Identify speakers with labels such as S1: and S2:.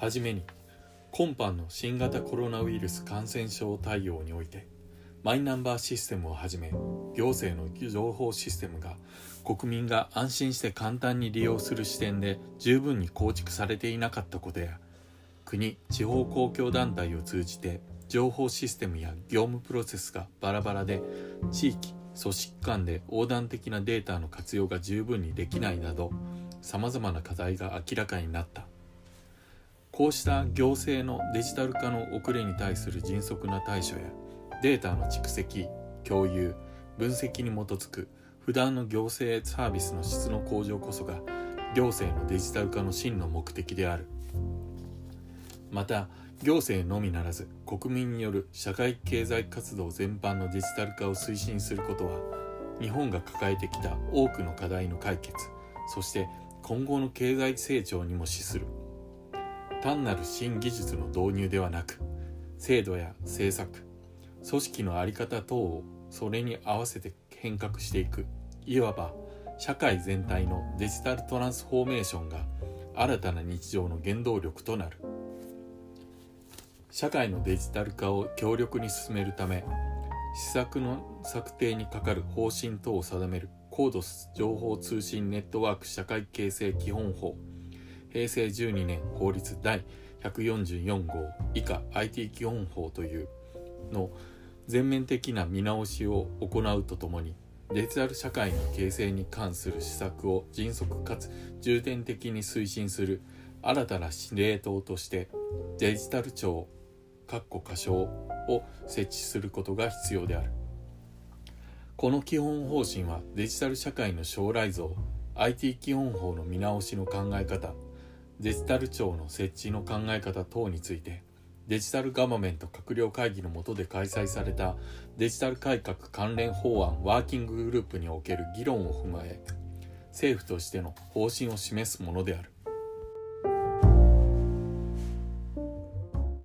S1: はじめに今般の新型コロナウイルス感染症対応においてマイナンバーシステムをはじめ行政の情報システムが国民が安心して簡単に利用する視点で十分に構築されていなかったことや国地方公共団体を通じて情報システムや業務プロセスがバラバラで地域組織間で横断的なデータの活用が十分にできないなどさまざまな課題が明らかになった。こうした行政のデジタル化の遅れに対する迅速な対処やデータの蓄積共有分析に基づく普段の行政サービスの質の向上こそが行政のデジタル化の真の目的である。また行政のみならず国民による社会経済活動全般のデジタル化を推進することは日本が抱えてきた多くの課題の解決そして今後の経済成長にも資する。単なる新技術の導入ではなく制度や政策組織の在り方等をそれに合わせて変革していくいわば社会全体のデジタルトランスフォーメーションが新たな日常の原動力となる。社会のデジタル化を強力に進めるため施策の策定にかかる方針等を定める高度情報通信ネットワーク社会形成基本法平成12年法律第144号以下 IT 基本法というの全面的な見直しを行うとともにデジタル社会の形成に関する施策を迅速かつ重点的に推進する新たな司令塔としてデジタル庁括弧仮称を設置することが必要である。この基本方針はデジタル社会の将来像 IT 基本法の見直しの考え方デジタル庁の設置の考え方等についてデジタルガバメント閣僚会議の下で開催されたデジタル改革関連法案ワーキンググループにおける議論を踏まえ政府としての方針を示すものである。